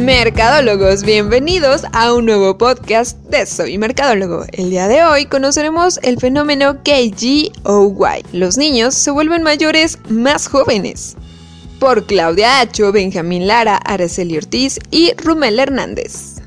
Mercadólogos, bienvenidos a un nuevo podcast de Soy Mercadólogo. El día de hoy conoceremos el fenómeno KGOY. Los niños se vuelven mayores más jóvenes. Por Claudia Acho, Benjamín Lara, Araceli Ortiz y Rumel Hernández.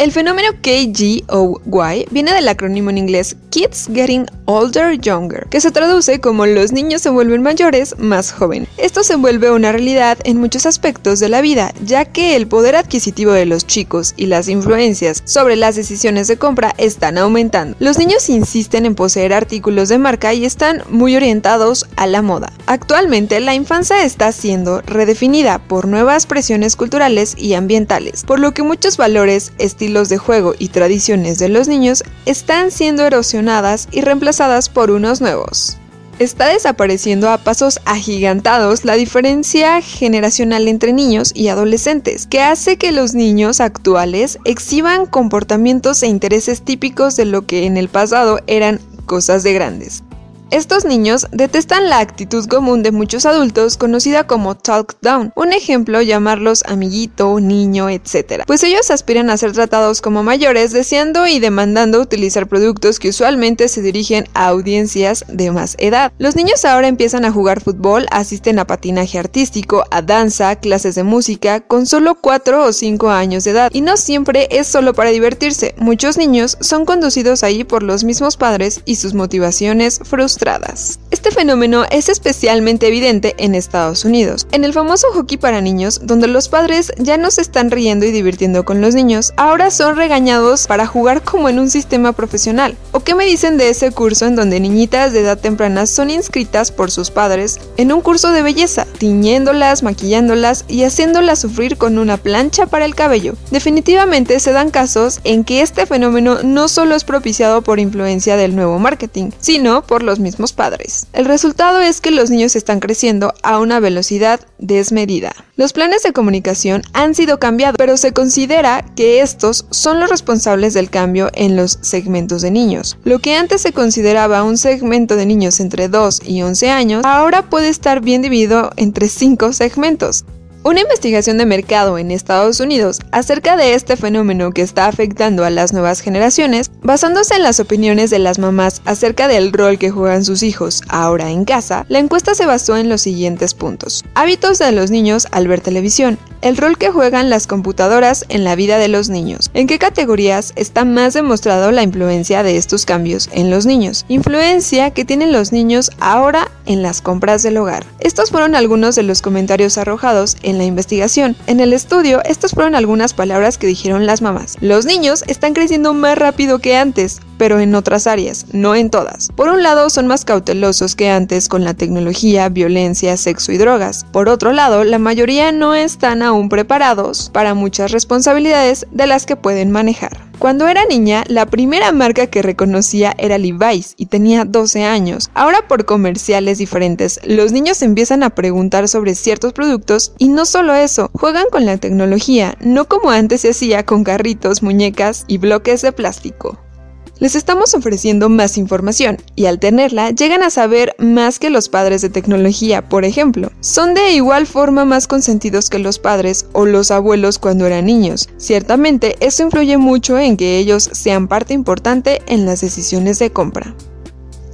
El fenómeno KGOY viene del acrónimo en inglés Kids Getting Older Younger, que se traduce como los niños se vuelven mayores más joven. Esto se vuelve una realidad en muchos aspectos de la vida, ya que el poder adquisitivo de los chicos y las influencias sobre las decisiones de compra están aumentando. Los niños insisten en poseer artículos de marca y están muy orientados a la moda. Actualmente la infancia está siendo redefinida por nuevas presiones culturales y ambientales, por lo que muchos valores, estilos de juego y tradiciones de los niños están siendo erosionadas y reemplazadas por unos nuevos. Está desapareciendo a pasos agigantados la diferencia generacional entre niños y adolescentes, que hace que los niños actuales exhiban comportamientos e intereses típicos de lo que en el pasado eran cosas de grandes. Estos niños detestan la actitud común de muchos adultos conocida como talk down, un ejemplo llamarlos amiguito, niño, etc. Pues ellos aspiran a ser tratados como mayores deseando y demandando utilizar productos que usualmente se dirigen a audiencias de más edad. Los niños ahora empiezan a jugar fútbol, asisten a patinaje artístico, a danza, clases de música, con solo 4 o 5 años de edad. Y no siempre es solo para divertirse, muchos niños son conducidos ahí por los mismos padres y sus motivaciones frustradas este fenómeno es especialmente evidente en Estados Unidos. En el famoso hockey para niños, donde los padres ya no se están riendo y divirtiendo con los niños, ahora son regañados para jugar como en un sistema profesional. ¿O qué me dicen de ese curso en donde niñitas de edad temprana son inscritas por sus padres en un curso de belleza, tiñéndolas, maquillándolas y haciéndolas sufrir con una plancha para el cabello? Definitivamente se dan casos en que este fenómeno no solo es propiciado por influencia del nuevo marketing, sino por los mismos padres. El resultado es que los niños están creciendo a una velocidad desmedida. Los planes de comunicación han sido cambiados, pero se considera que estos son los responsables del cambio en los segmentos de niños. Lo que antes se consideraba un segmento de niños entre 2 y 11 años, ahora puede estar bien dividido entre 5 segmentos. Una investigación de mercado en Estados Unidos acerca de este fenómeno que está afectando a las nuevas generaciones, basándose en las opiniones de las mamás acerca del rol que juegan sus hijos ahora en casa, la encuesta se basó en los siguientes puntos. Hábitos de los niños al ver televisión, el rol que juegan las computadoras en la vida de los niños, en qué categorías está más demostrado la influencia de estos cambios en los niños, influencia que tienen los niños ahora en las compras del hogar. Estos fueron algunos de los comentarios arrojados en la investigación. En el estudio, estas fueron algunas palabras que dijeron las mamás. Los niños están creciendo más rápido que antes, pero en otras áreas, no en todas. Por un lado, son más cautelosos que antes con la tecnología, violencia, sexo y drogas. Por otro lado, la mayoría no están aún preparados para muchas responsabilidades de las que pueden manejar. Cuando era niña, la primera marca que reconocía era Levi's y tenía 12 años. Ahora por comerciales diferentes, los niños empiezan a preguntar sobre ciertos productos y no solo eso, juegan con la tecnología, no como antes se hacía con carritos, muñecas y bloques de plástico. Les estamos ofreciendo más información y al tenerla llegan a saber más que los padres de tecnología, por ejemplo. Son de igual forma más consentidos que los padres o los abuelos cuando eran niños. Ciertamente, eso influye mucho en que ellos sean parte importante en las decisiones de compra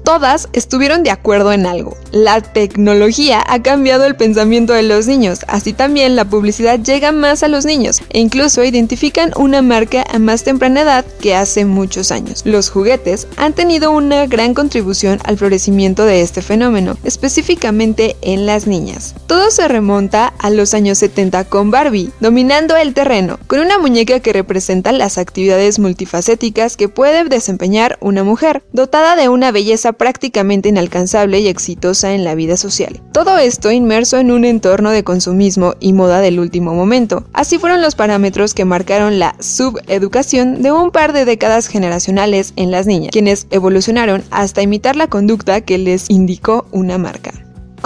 todas estuvieron de acuerdo en algo. La tecnología ha cambiado el pensamiento de los niños, así también la publicidad llega más a los niños e incluso identifican una marca a más temprana edad que hace muchos años. Los juguetes han tenido una gran contribución al florecimiento de este fenómeno, específicamente en las niñas. Todo se remonta a los años 70 con Barbie, dominando el terreno, con una muñeca que representa las actividades multifacéticas que puede desempeñar una mujer, dotada de una belleza prácticamente inalcanzable y exitosa en la vida social. Todo esto inmerso en un entorno de consumismo y moda del último momento. Así fueron los parámetros que marcaron la subeducación de un par de décadas generacionales en las niñas, quienes evolucionaron hasta imitar la conducta que les indicó una marca.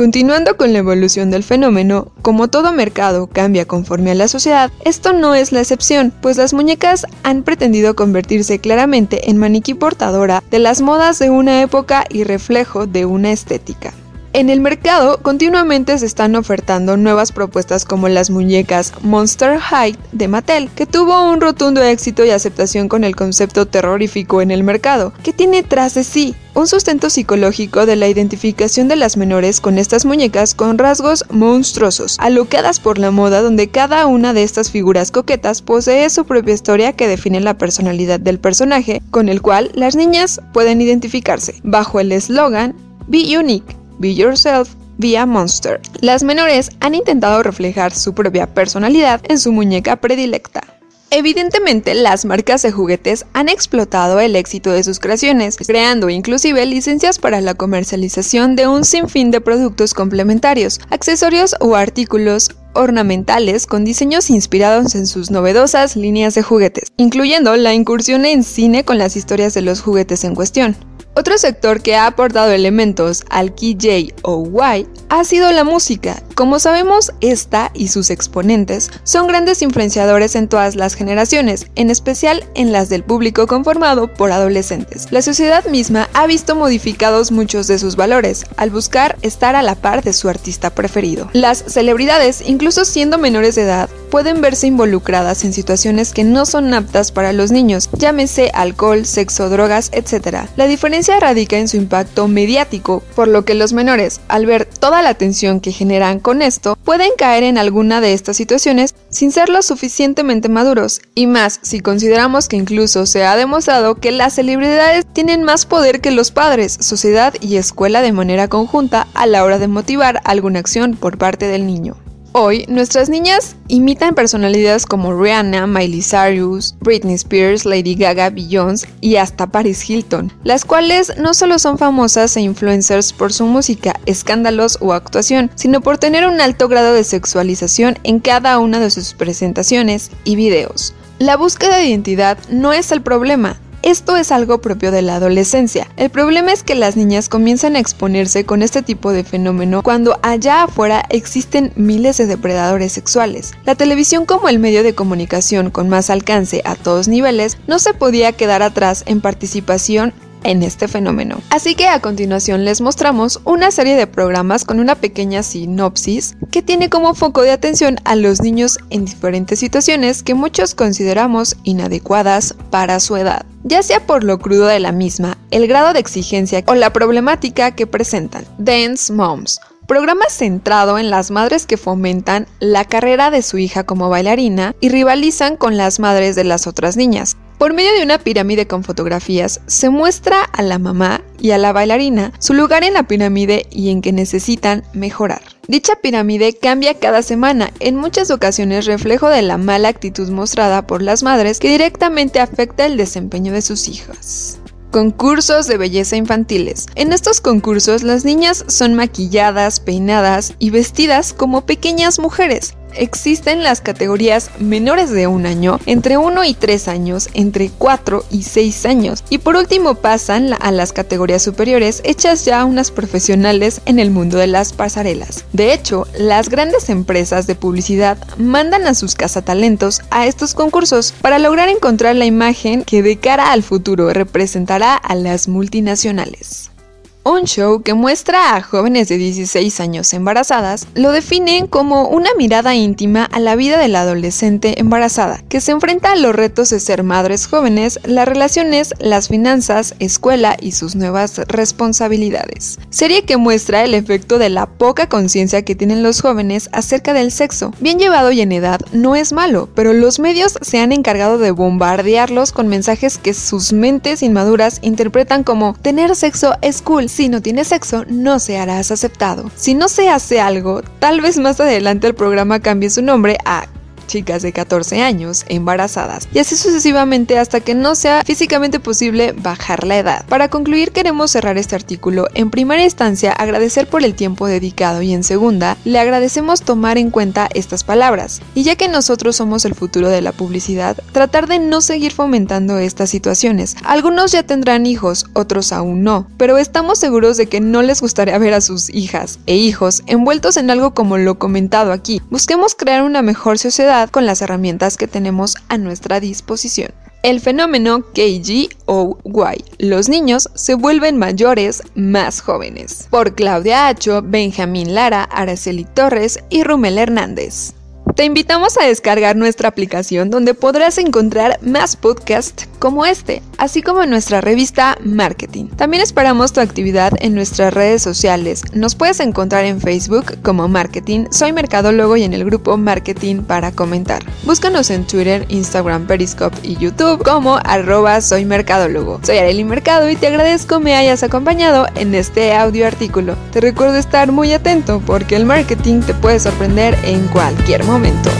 Continuando con la evolución del fenómeno, como todo mercado cambia conforme a la sociedad, esto no es la excepción, pues las muñecas han pretendido convertirse claramente en maniquí portadora de las modas de una época y reflejo de una estética. En el mercado continuamente se están ofertando nuevas propuestas como las muñecas Monster High de Mattel, que tuvo un rotundo éxito y aceptación con el concepto terrorífico en el mercado, que tiene tras de sí un sustento psicológico de la identificación de las menores con estas muñecas con rasgos monstruosos, alocadas por la moda donde cada una de estas figuras coquetas posee su propia historia que define la personalidad del personaje, con el cual las niñas pueden identificarse, bajo el eslogan Be Unique Be Yourself vía Monster. Las menores han intentado reflejar su propia personalidad en su muñeca predilecta. Evidentemente, las marcas de juguetes han explotado el éxito de sus creaciones, creando inclusive licencias para la comercialización de un sinfín de productos complementarios, accesorios o artículos ornamentales con diseños inspirados en sus novedosas líneas de juguetes, incluyendo la incursión en cine con las historias de los juguetes en cuestión. Otro sector que ha aportado elementos al Key o Y ha sido la música. Como sabemos, esta y sus exponentes son grandes influenciadores en todas las generaciones, en especial en las del público conformado por adolescentes. La sociedad misma ha visto modificados muchos de sus valores al buscar estar a la par de su artista preferido. Las celebridades, incluso siendo menores de edad, pueden verse involucradas en situaciones que no son aptas para los niños, llámese alcohol, sexo, drogas, etc. La diferencia radica en su impacto mediático, por lo que los menores, al ver toda la atención que generan con esto, pueden caer en alguna de estas situaciones sin ser lo suficientemente maduros, y más si consideramos que incluso se ha demostrado que las celebridades tienen más poder que los padres, sociedad y escuela de manera conjunta a la hora de motivar alguna acción por parte del niño. Hoy, nuestras niñas imitan personalidades como Rihanna, Miley Cyrus, Britney Spears, Lady Gaga, Beyoncé y hasta Paris Hilton, las cuales no solo son famosas e influencers por su música, escándalos o actuación, sino por tener un alto grado de sexualización en cada una de sus presentaciones y videos. La búsqueda de identidad no es el problema, esto es algo propio de la adolescencia. El problema es que las niñas comienzan a exponerse con este tipo de fenómeno cuando allá afuera existen miles de depredadores sexuales. La televisión como el medio de comunicación con más alcance a todos niveles no se podía quedar atrás en participación en este fenómeno. Así que a continuación les mostramos una serie de programas con una pequeña sinopsis que tiene como foco de atención a los niños en diferentes situaciones que muchos consideramos inadecuadas para su edad, ya sea por lo crudo de la misma, el grado de exigencia o la problemática que presentan. Dance Moms programa centrado en las madres que fomentan la carrera de su hija como bailarina y rivalizan con las madres de las otras niñas. Por medio de una pirámide con fotografías, se muestra a la mamá y a la bailarina su lugar en la pirámide y en que necesitan mejorar. Dicha pirámide cambia cada semana, en muchas ocasiones reflejo de la mala actitud mostrada por las madres que directamente afecta el desempeño de sus hijas. Concursos de belleza infantiles. En estos concursos las niñas son maquilladas, peinadas y vestidas como pequeñas mujeres, Existen las categorías menores de un año, entre 1 y 3 años, entre 4 y 6 años y por último pasan a las categorías superiores hechas ya unas profesionales en el mundo de las pasarelas. De hecho, las grandes empresas de publicidad mandan a sus cazatalentos a estos concursos para lograr encontrar la imagen que de cara al futuro representará a las multinacionales. Un show que muestra a jóvenes de 16 años embarazadas lo definen como una mirada íntima a la vida de la adolescente embarazada, que se enfrenta a los retos de ser madres jóvenes, las relaciones, las finanzas, escuela y sus nuevas responsabilidades. Serie que muestra el efecto de la poca conciencia que tienen los jóvenes acerca del sexo. Bien llevado y en edad no es malo, pero los medios se han encargado de bombardearlos con mensajes que sus mentes inmaduras interpretan como tener sexo es cool si no tienes sexo, no se harás aceptado. Si no se hace algo, tal vez más adelante el programa cambie su nombre a chicas de 14 años embarazadas y así sucesivamente hasta que no sea físicamente posible bajar la edad. Para concluir queremos cerrar este artículo en primera instancia agradecer por el tiempo dedicado y en segunda le agradecemos tomar en cuenta estas palabras y ya que nosotros somos el futuro de la publicidad tratar de no seguir fomentando estas situaciones. Algunos ya tendrán hijos, otros aún no, pero estamos seguros de que no les gustaría ver a sus hijas e hijos envueltos en algo como lo comentado aquí. Busquemos crear una mejor sociedad con las herramientas que tenemos a nuestra disposición. El fenómeno KGOY. Los niños se vuelven mayores más jóvenes. Por Claudia Acho, Benjamín Lara, Araceli Torres y Rumel Hernández. Te invitamos a descargar nuestra aplicación donde podrás encontrar más podcasts como este, así como nuestra revista Marketing. También esperamos tu actividad en nuestras redes sociales. Nos puedes encontrar en Facebook como Marketing, Soy Mercadólogo y en el grupo Marketing para comentar. Búscanos en Twitter, Instagram, Periscope y YouTube como arroba Soy Mercadólogo. Soy Areli Mercado y te agradezco me hayas acompañado en este audio artículo. Te recuerdo estar muy atento porque el marketing te puede sorprender en cualquier momento.